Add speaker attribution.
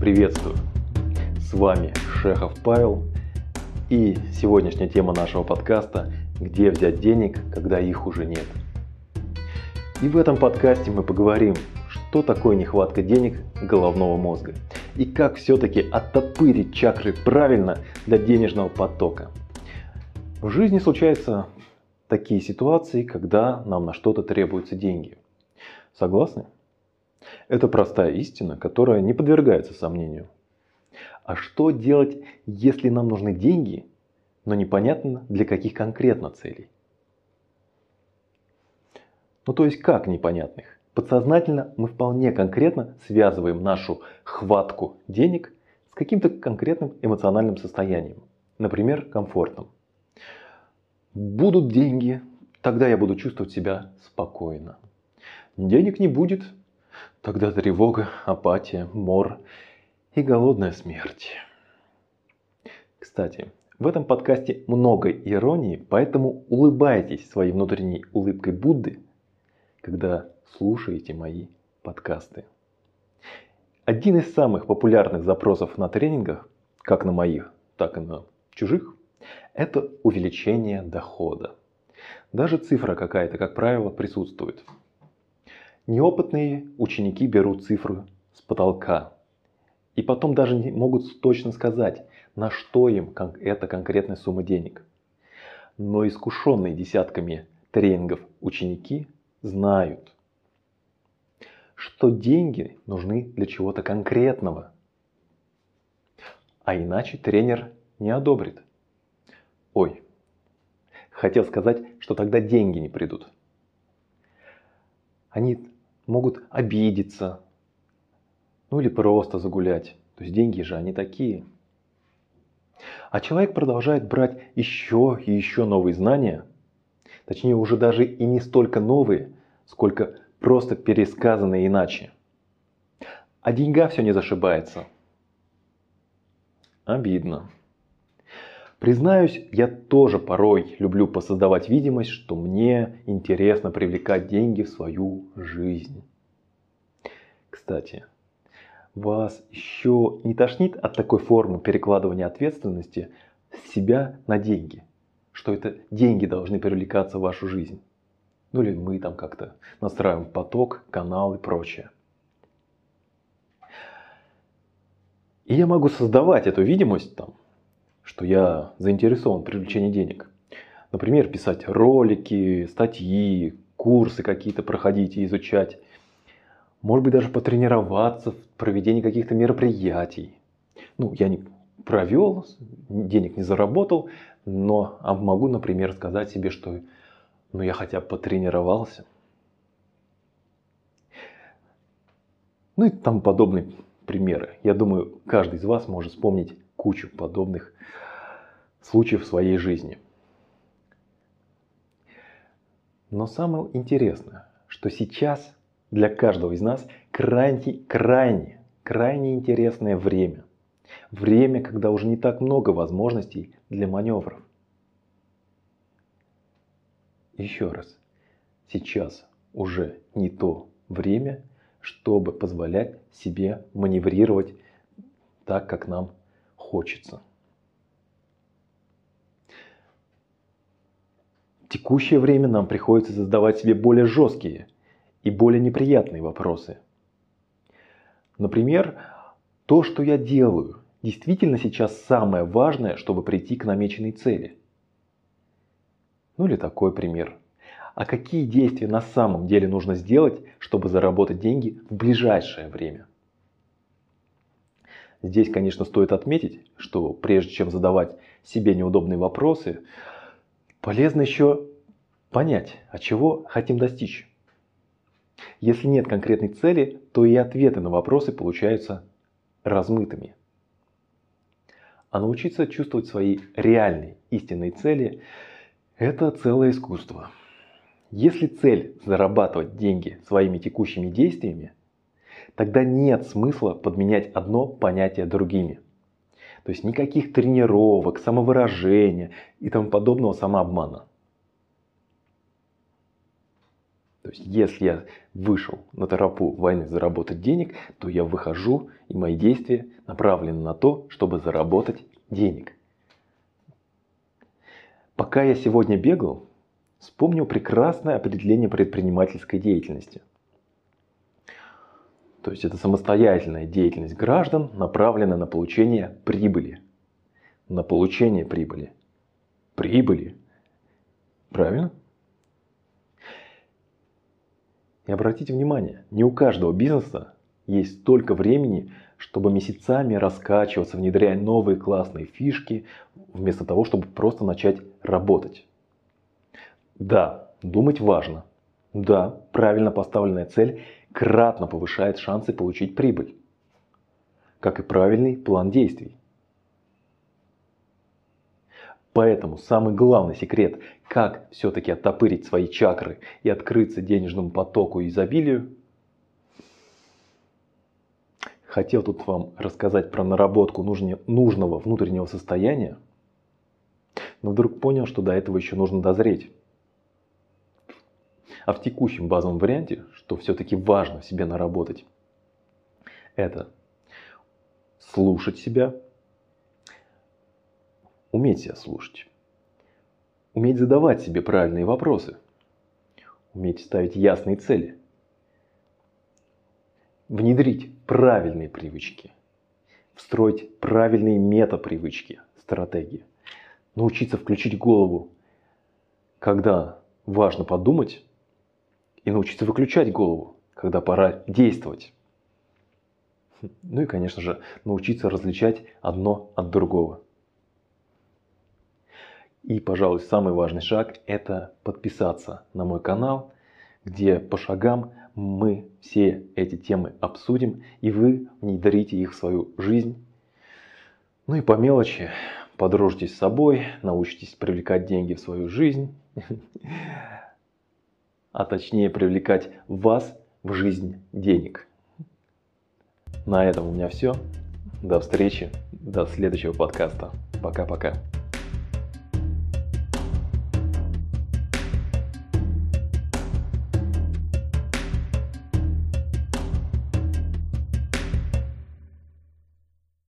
Speaker 1: Приветствую! С вами Шехов Павел и сегодняшняя тема нашего подкаста «Где взять денег, когда их уже нет?». И в этом подкасте мы поговорим, что такое нехватка денег головного мозга и как все-таки оттопырить чакры правильно для денежного потока. В жизни случаются такие ситуации, когда нам на что-то требуются деньги. Согласны? Это простая истина, которая не подвергается сомнению. А что делать, если нам нужны деньги, но непонятно для каких конкретно целей? Ну то есть как непонятных? Подсознательно мы вполне конкретно связываем нашу хватку денег с каким-то конкретным эмоциональным состоянием. Например, комфортным. Будут деньги, тогда я буду чувствовать себя спокойно. Денег не будет, тогда тревога, апатия, мор и голодная смерть. Кстати, в этом подкасте много иронии, поэтому улыбайтесь своей внутренней улыбкой Будды, когда слушаете мои подкасты. Один из самых популярных запросов на тренингах, как на моих, так и на чужих, это увеличение дохода. Даже цифра какая-то, как правило, присутствует. Неопытные ученики берут цифру с потолка. И потом даже не могут точно сказать, на что им эта конкретная сумма денег. Но искушенные десятками тренингов ученики знают, что деньги нужны для чего-то конкретного. А иначе тренер не одобрит. Ой, хотел сказать, что тогда деньги не придут. Они могут обидеться, ну или просто загулять. То есть деньги же они такие. А человек продолжает брать еще и еще новые знания, точнее уже даже и не столько новые, сколько просто пересказанные иначе. А деньга все не зашибается. Обидно. Признаюсь, я тоже порой люблю посоздавать видимость, что мне интересно привлекать деньги в свою жизнь. Кстати, вас еще не тошнит от такой формы перекладывания ответственности с себя на деньги? Что это деньги должны привлекаться в вашу жизнь? Ну или мы там как-то настраиваем поток, канал и прочее. И я могу создавать эту видимость там, что я заинтересован в привлечении денег. Например, писать ролики, статьи, курсы какие-то проходить и изучать. Может быть, даже потренироваться в проведении каких-то мероприятий. Ну, я не провел, денег не заработал, но а могу, например, сказать себе, что ну, я хотя бы потренировался. Ну и там подобные примеры. Я думаю, каждый из вас может вспомнить кучу подобных случаев в своей жизни. Но самое интересное, что сейчас для каждого из нас крайне, крайне, крайне интересное время. Время, когда уже не так много возможностей для маневров. Еще раз, сейчас уже не то время, чтобы позволять себе маневрировать так, как нам хочется. В текущее время нам приходится задавать себе более жесткие и более неприятные вопросы. Например, то, что я делаю, действительно сейчас самое важное, чтобы прийти к намеченной цели. Ну или такой пример. А какие действия на самом деле нужно сделать, чтобы заработать деньги в ближайшее время? Здесь, конечно, стоит отметить, что прежде чем задавать себе неудобные вопросы, полезно еще понять, а чего хотим достичь. Если нет конкретной цели, то и ответы на вопросы получаются размытыми. А научиться чувствовать свои реальные истинные цели – это целое искусство. Если цель – зарабатывать деньги своими текущими действиями – тогда нет смысла подменять одно понятие другими. То есть никаких тренировок, самовыражения и тому подобного самообмана. То есть, если я вышел на тропу войны заработать денег, то я выхожу, и мои действия направлены на то, чтобы заработать денег. Пока я сегодня бегал, вспомнил прекрасное определение предпринимательской деятельности. То есть это самостоятельная деятельность граждан, направленная на получение прибыли. На получение прибыли. Прибыли. Правильно? И обратите внимание, не у каждого бизнеса есть столько времени, чтобы месяцами раскачиваться, внедряя новые классные фишки, вместо того, чтобы просто начать работать. Да, думать важно. Да, правильно поставленная цель кратно повышает шансы получить прибыль. Как и правильный план действий. Поэтому самый главный секрет, как все-таки оттопырить свои чакры и открыться денежному потоку и изобилию, хотел тут вам рассказать про наработку нужного внутреннего состояния, но вдруг понял, что до этого еще нужно дозреть. А в текущем базовом варианте, что все-таки важно себе наработать, это слушать себя, уметь себя слушать, уметь задавать себе правильные вопросы, уметь ставить ясные цели, внедрить правильные привычки, встроить правильные метапривычки, стратегии, научиться включить голову, когда важно подумать, и научиться выключать голову, когда пора действовать. Ну и, конечно же, научиться различать одно от другого. И, пожалуй, самый важный шаг – это подписаться на мой канал, где по шагам мы все эти темы обсудим, и вы внедрите их в свою жизнь. Ну и по мелочи подружитесь с собой, научитесь привлекать деньги в свою жизнь а точнее привлекать вас в жизнь денег. На этом у меня все. До встречи, до следующего подкаста. Пока-пока.